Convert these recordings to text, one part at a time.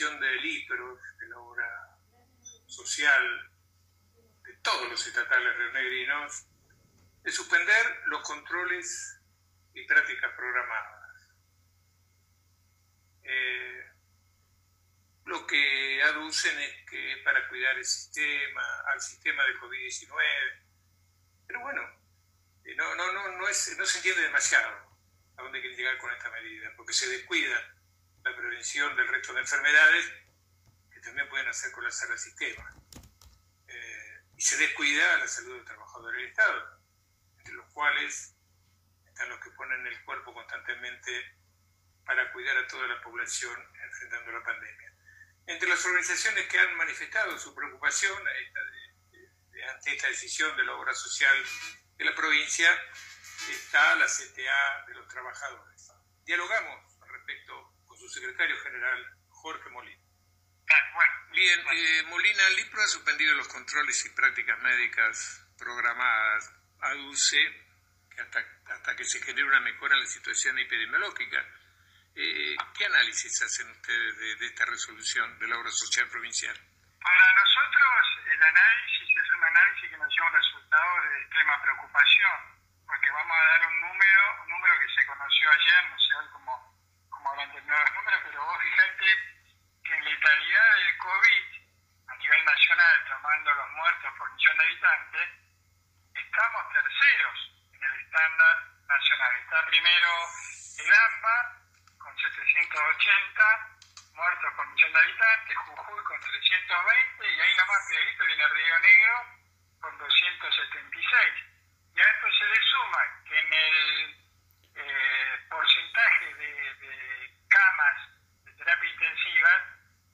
decisión del de la obra social de todos los estatales rionegrinos, de suspender los controles y prácticas programadas. Eh, lo que aducen es que para cuidar el sistema, al sistema de COVID-19. Pero bueno, eh, no, no, no, no, no se entiende demasiado a dónde quieren llegar con esta medida, porque se descuida la prevención del resto de enfermedades que también pueden hacer colapsar el sistema. Eh, y se descuida la salud del trabajador del Estado, entre los cuales están los que ponen el cuerpo constantemente para cuidar a toda la población enfrentando la pandemia. Entre las organizaciones que han manifestado su preocupación ante esta decisión de la obra social de la provincia está la CTA de los trabajadores. Dialogamos al respecto con su secretario general, Jorge Molina. Bien, eh, Molina, el IPRO ha suspendido los controles y prácticas médicas programadas. Aduce que hasta, hasta que se genere una mejora en la situación epidemiológica. Eh, ¿Qué análisis hacen ustedes de, esta resolución de la obra social provincial? Para nosotros el análisis es un análisis que nos lleva un resultado de extrema preocupación, porque vamos a dar un número, un número que se conoció ayer, no sé hoy cómo, cómo habrán terminado los números, pero vos fíjate que en letalidad del COVID a nivel nacional, tomando los muertos por millón de habitantes, estamos terceros en el estándar nacional. Está primero el AMBA con 780 muertos por millón de habitantes, Jujuy con 320 y ahí nomás pegadito viene Río Negro con 276. Y a esto se le suma que en el eh, porcentaje de, camas de terapia intensiva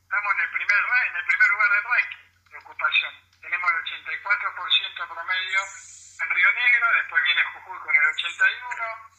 estamos en el primer en el primer lugar del ranking de ocupación. Tenemos el 84% promedio en Río Negro, después viene Jujuy con el 81,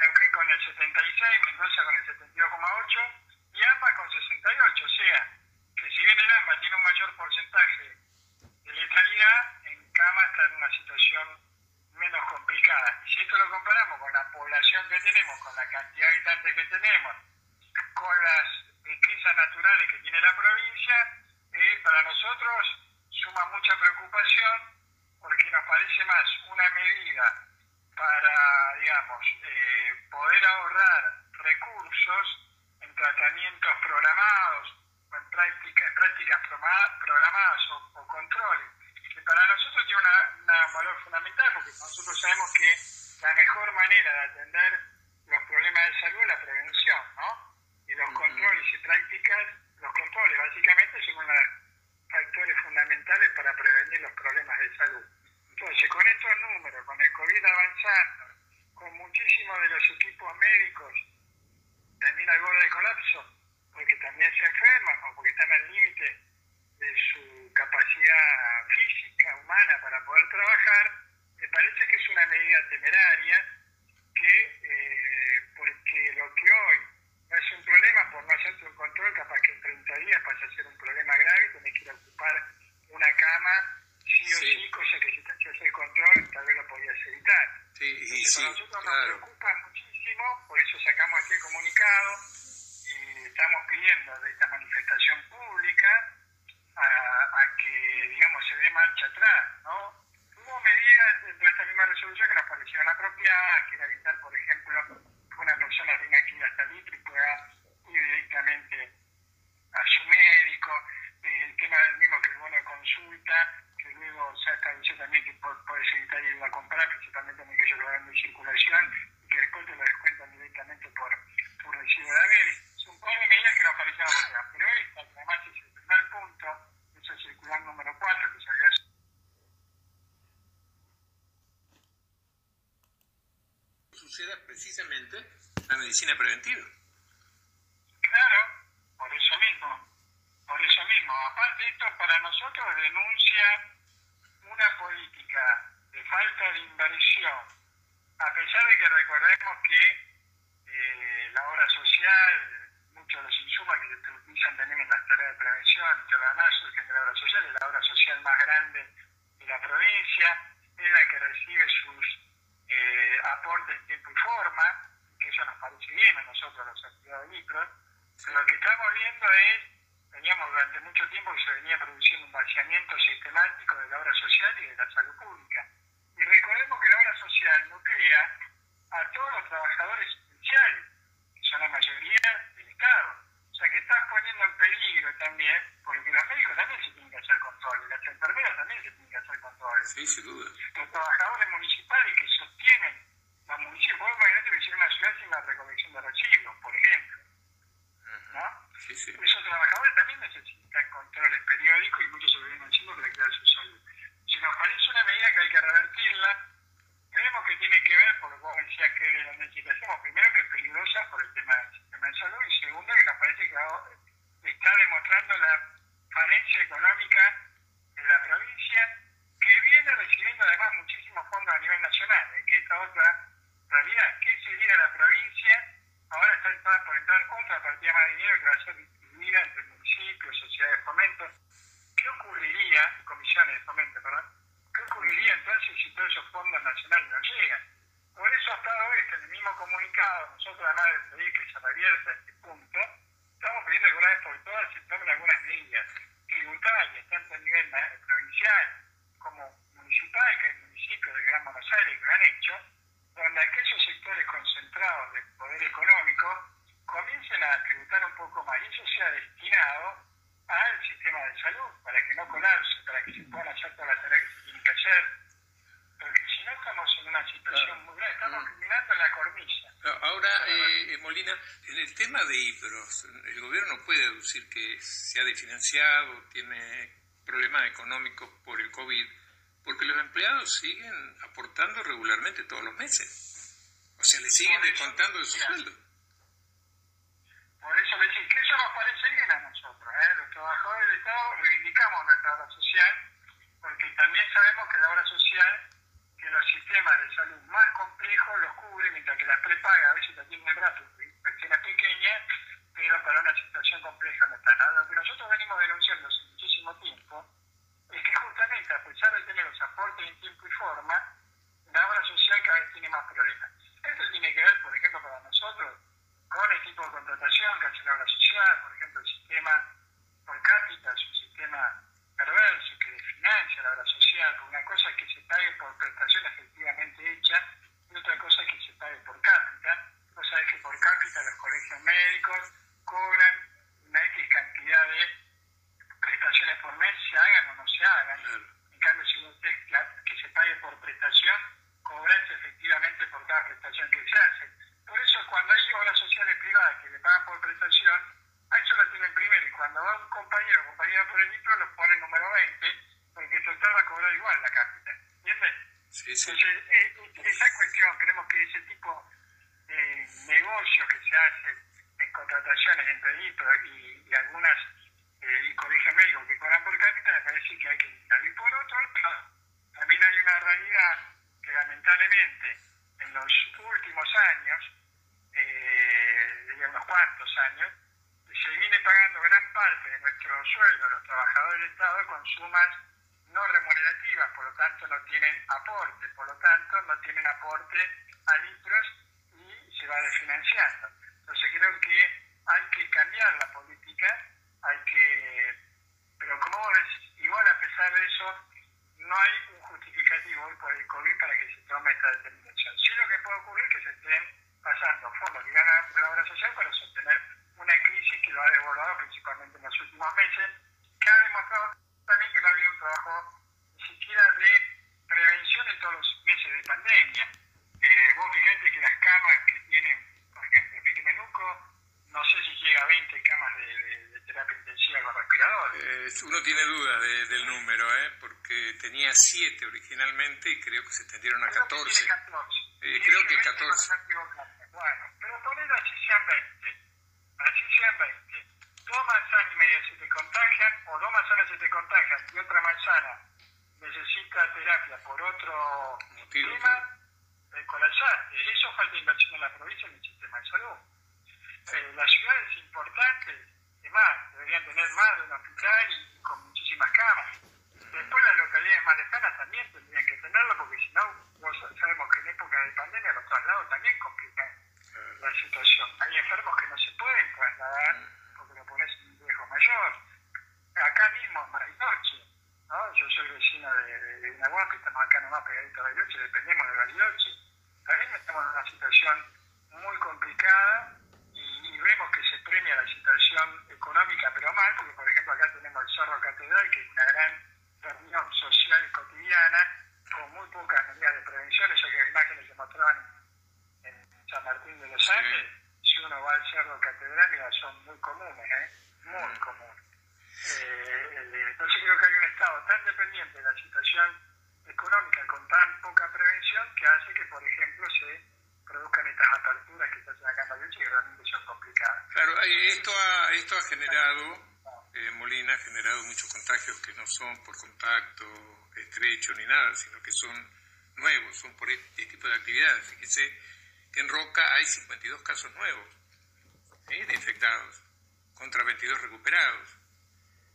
Neuquén con el 76, Mendoza con el 72,8 y AMBA con 68. O sea, que si bien el AMBA tiene un porcentaje de letalidad, en cama está en una situación menos complicada. Y si esto lo comparamos con la población que tenemos, con la cantidad de habitantes que tenemos, con las riquezas naturales que tiene la provincia, eh, para nosotros suma mucha preocupación porque nos parece más una medida para, digamos, eh, poder ahorrar recursos en tratamientos programados prácticas, prácticas programadas o, controles, que para nosotros tiene un valor fundamental porque nosotros sabemos que la mejor manera de atender los problemas de salud es la prevención, ¿no? Y los controles y prácticas, los controles básicamente son uno de los factores fundamentales para prevenir los problemas de salud. Entonces, con estos números, con el COVID avanzando, con muchísimos de los equipos médicos también al borde de colapso, porque también se enferman o porque están al límite de su capacidad física, humana para poder trabajar, me parece que es una medida temeraria que, eh, porque lo que hoy no es un problema por no hacerte un control, capaz que en 30 días pasa a ser un problema grave, tenés que ir a ocupar una cama sí o sí, cosa que si te hacías el control tal vez lo podías evitar. Sí, y sí, para nosotros nos preocupa muchísimo, por eso sacamos este comunicado y de esta manifestación pública a, a que, digamos, se dé marcha atrás, ¿no? Hubo medidas dentro de esta misma resolución que nos parecieron apropiadas, que era evitar, por ejemplo, que una persona tenga que ir hasta el y pueda ir directamente a su médico, el tema del mismo que el bono de consulta, que luego se ha establecido también que puedes evitar ir a comprar, principalmente en aquellos lugares de circulación, y que después te lo descuentan directamente por tu recibo de haber. Son par de medidas que nos parecen apropiadas, pero esta, además es el primer punto, es el circular número 4 que salió hace suceda precisamente la medicina preventiva. Claro, por eso mismo. Por eso mismo, aparte esto para nosotros denuncia una política de falta de inversión, a pesar de que recordemos que eh, la obra social, muchos de los insumos que se utilizan también en las tareas de prevención, que además surgen de la obra social, es la obra social más grande de la provincia, es la que recibe sus eh, aportes en tiempo y forma, que eso nos parece bien a nosotros los actividades de Lo que estamos viendo es, veníamos durante mucho tiempo que se venía produciendo un vaciamiento sistemático de la obra social y de la salud pública. Y recordemos que la obra social nuclea a todos los trabajadores esenciales, que son la mayoría del Estado. O sea que estás poniendo en peligro también, porque los médicos también se tienen que hacer controles, las enfermeras también se tienen que hacer controles. Sí, sin duda. Los trabajadores municipales que sostienen los municipios, vos imaginate que hicieron una ciudad sin la recolección de residuos, por ejemplo. ¿no? Sí, sí. Esos trabajadores también necesitan controles periódicos y muchos se lo vienen haciendo para cuidar su salud. Si nos parece una medida que hay que creemos que tiene que ver, por lo que vos decías que la hacemos, primero que es peligrosa por el tema del sistema de salud y segundo que nos parece que está demostrando la falencia económica de la provincia que viene recibiendo además muchísimos fondos a nivel nacional, ¿eh? que esta otra realidad, ¿qué sería la provincia? Ahora está por entrar otra partida más de dinero que va a ser distribuida entre municipios, sociedades de fomento. ¿Qué ocurriría, comisiones de fomento, perdón? ¿Qué ocurriría entonces todos esos fondos nacionales no llegan? Por eso hasta hoy, en el mismo comunicado, nosotros además de pedir que se revierta este punto, estamos pidiendo que una vez por todas se tomen algunas medidas tributarias, tanto a nivel provincial como municipal, que hay municipios de Gran Buenos Aires que lo han hecho, donde aquellos sectores concentrados de poder económico comiencen a tributar un poco más y eso sea destinado al sistema de salud para que no colapse, para que se puedan hacer todas las tareas que se tienen que hacer. Estamos en una situación muy grave, estamos criminando en la cornisa. Ahora, eh, Molina, en el tema de Ibros, el gobierno puede deducir que se ha desfinanciado, tiene problemas económicos por el COVID, porque los empleados siguen aportando regularmente todos los meses. O sea, le siguen descontando de su sueldo. Por eso le decís que eso nos parece bien a nosotros, ¿eh? los trabajadores del Estado reivindicamos nuestra obra social, porque también sabemos que la obra social, que los sistemas de salud más complejos los cubre, mientras que las prepaga a veces la tienen rato, pensiones pequeñas, pero para una situación compleja no están. Lo que nosotros venimos denunciando hace muchísimo tiempo es que justamente a pesar de tener los aportes en tiempo y forma, la obra social cada vez tiene más problemas. Esto tiene que ver, por ejemplo, para nosotros, con el tipo de contratación que hace la obra social, por ejemplo, el sistema por cápita es un sistema perverso que desfinancia la obra social, porque una cosa que se pague por prestación efectivamente hecha y otra cosa que se pague por cápita. Vos sabés que por cápita los colegios médicos cobran una X cantidad de prestaciones por mes, se hagan o no se hagan. En cambio, si usted que se pague por prestación, cobras efectivamente por cada prestación que se hace. Por eso cuando hay obras sociales privadas que le pagan por prestación, a eso lo tienen primero. Y cuando va un compañero o compañera por el libro, lo pone número 20, porque el total va a cobrar igual la cápita. ¿Entiendes? Sí, sí. Eh, esa cuestión, creemos que ese tipo de negocio que se hace en contrataciones entre IPRO y, y algunas eh, colegios médicos que cobran por cápita, me parece que hay que evitarlo. Y por otro lado, también hay una realidad que lamentablemente en los últimos años, eh, de unos cuantos años, se viene pagando gran parte de nuestro sueldo a los trabajadores del Estado con sumas no remunerativas, por lo tanto no tienen aporte, por lo tanto no tienen aporte a litros y se va desfinanciando. Entonces creo que hay que cambiar la política, hay que, pero como vos igual a pesar de eso, no hay un justificativo hoy por el COVID para que se tome esta determinación. Sí lo que puede ocurrir es que se estén pasando fondos que ganan la obra social para sostener una crisis que lo ha desbordado principalmente en los últimos meses, que ha demostrado también que no ha habido un trabajo ni siquiera de prevención en todos los meses de pandemia. Eh, vos fíjate que las camas que tienen, por ejemplo, el Pique Menuco, no sé si llega a 20 camas de, de, de terapia intensiva con respirador. Eh, uno tiene dudas de, del número, ¿eh? porque tenía 7 originalmente y creo que se extendieron a 14. Creo que, 14. Eh, creo que 14. Bueno, pero ponelo así sean 20. Así sean 20. Dos manzanas y media se te contagian, o dos manzanas se te contagian y otra manzana necesita terapia por otro Motivo, tema, eh, colapsaste. Eso falta inversión en la provincia en el sistema de salud. Eh, las ciudades importantes, además, deberían tener más de un hospital y con muchísimas camas. Después las localidades más lejanas también tendrían que tenerlo, porque si no, vos sabemos que en época de pandemia los traslados también complican la situación. Hay enfermos que no se pueden trasladar de Bariloche, dependemos de Bariloche. También estamos en una situación muy complicada y, vemos que se premia la situación porque por ejemplo acá tenemos el Cerro Catedral, que es una gran reunión social cotidiana, con muy pocas medidas de prevención, esas que imágenes se mostraban en San Martín de los Andes, si uno va al Cerro Catedral, mira, son muy comunes, ¿eh? muy comunes. Eh, entonces creo que hay un Estado tan dependiente de la situación económica con tan poca prevención que hace que, por ejemplo, se produzcan estas aperturas que están acá en Bariloche que realmente son complicadas. Claro, esto ha, esto ha generado, eh, Molina, ha generado muchos contagios que no son por contacto estrecho ni nada, sino que son nuevos, son por este tipo de actividades. Fíjese que en Roca hay 52 casos nuevos de infectados contra 22 recuperados,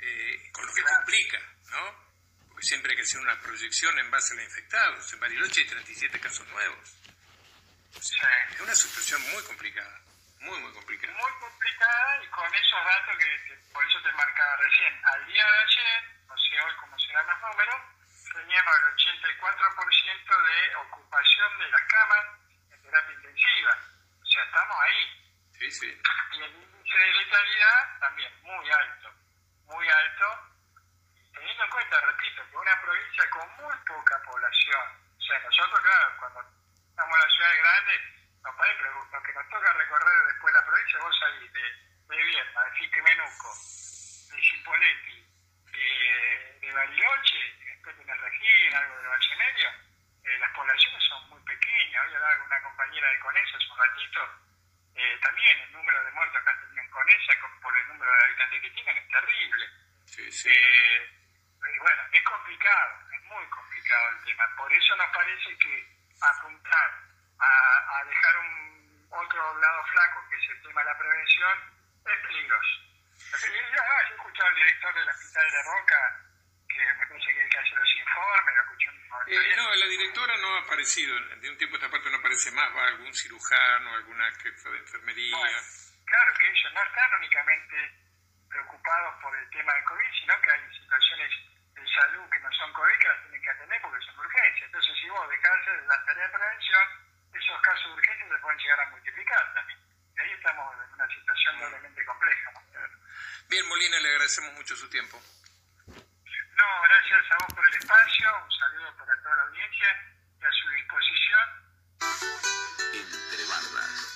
eh, con lo que complica, ¿no? Porque siempre hay que hacer una proyección en base a los infectados. En Bariloche hay 37 casos nuevos. Es una situación muy complicada, muy, muy complicada. Muy complicada y con esos datos que, por eso te marcaba recién. Al día de ayer, no sé hoy cómo serán los números, teníamos el 84% de ocupación de las camas en terapia intensiva. O sea, estamos ahí. Sí, sí. Y el índice de letalidad también muy alto, muy alto. Teniendo en cuenta, repito, que una provincia con muy poca población, o sea, nosotros, claro, cuando estamos en las ciudades grandes, no parece, pero lo que nos toca recorrer después de la provincia, vos salís de, de Vierna, de Fiquemenuco, de Cipolletti, de, de Bariloche, después de Regina, algo de Valle Medio, eh, las poblaciones son muy pequeñas. Hoy hablaba con una compañera de Conesa hace un ratito, eh, también el número de muertos que han tenido en Conesa por el número de habitantes que tienen es terrible. Sí, sí. Eh, bueno, es complicado, es muy complicado el tema. Por eso nos parece que apuntar a, dejar un otro lado flaco, que es el tema de la prevención, es peligroso. Yo, he escuchado al director del hospital de Roca, que me parece que hay que hacer los informes, lo escuché eh, No, la directora no ha aparecido, de un tiempo a esta parte no aparece más, va algún cirujano, alguna jefa de enfermería. claro que ellos no están únicamente preocupados por el tema del COVID, sino que hay situaciones de salud que no son COVID que las tienen que atender porque son urgencias. Entonces, si vos dejás de la tarea de prevención, esos casos urgentes se pueden llegar a multiplicar también. Y ahí estamos en una situación doblemente compleja. Bien, Molina, le agradecemos mucho su tiempo. No, gracias a vos por el espacio, un saludo para toda la audiencia y a su disposición. Entre bandas.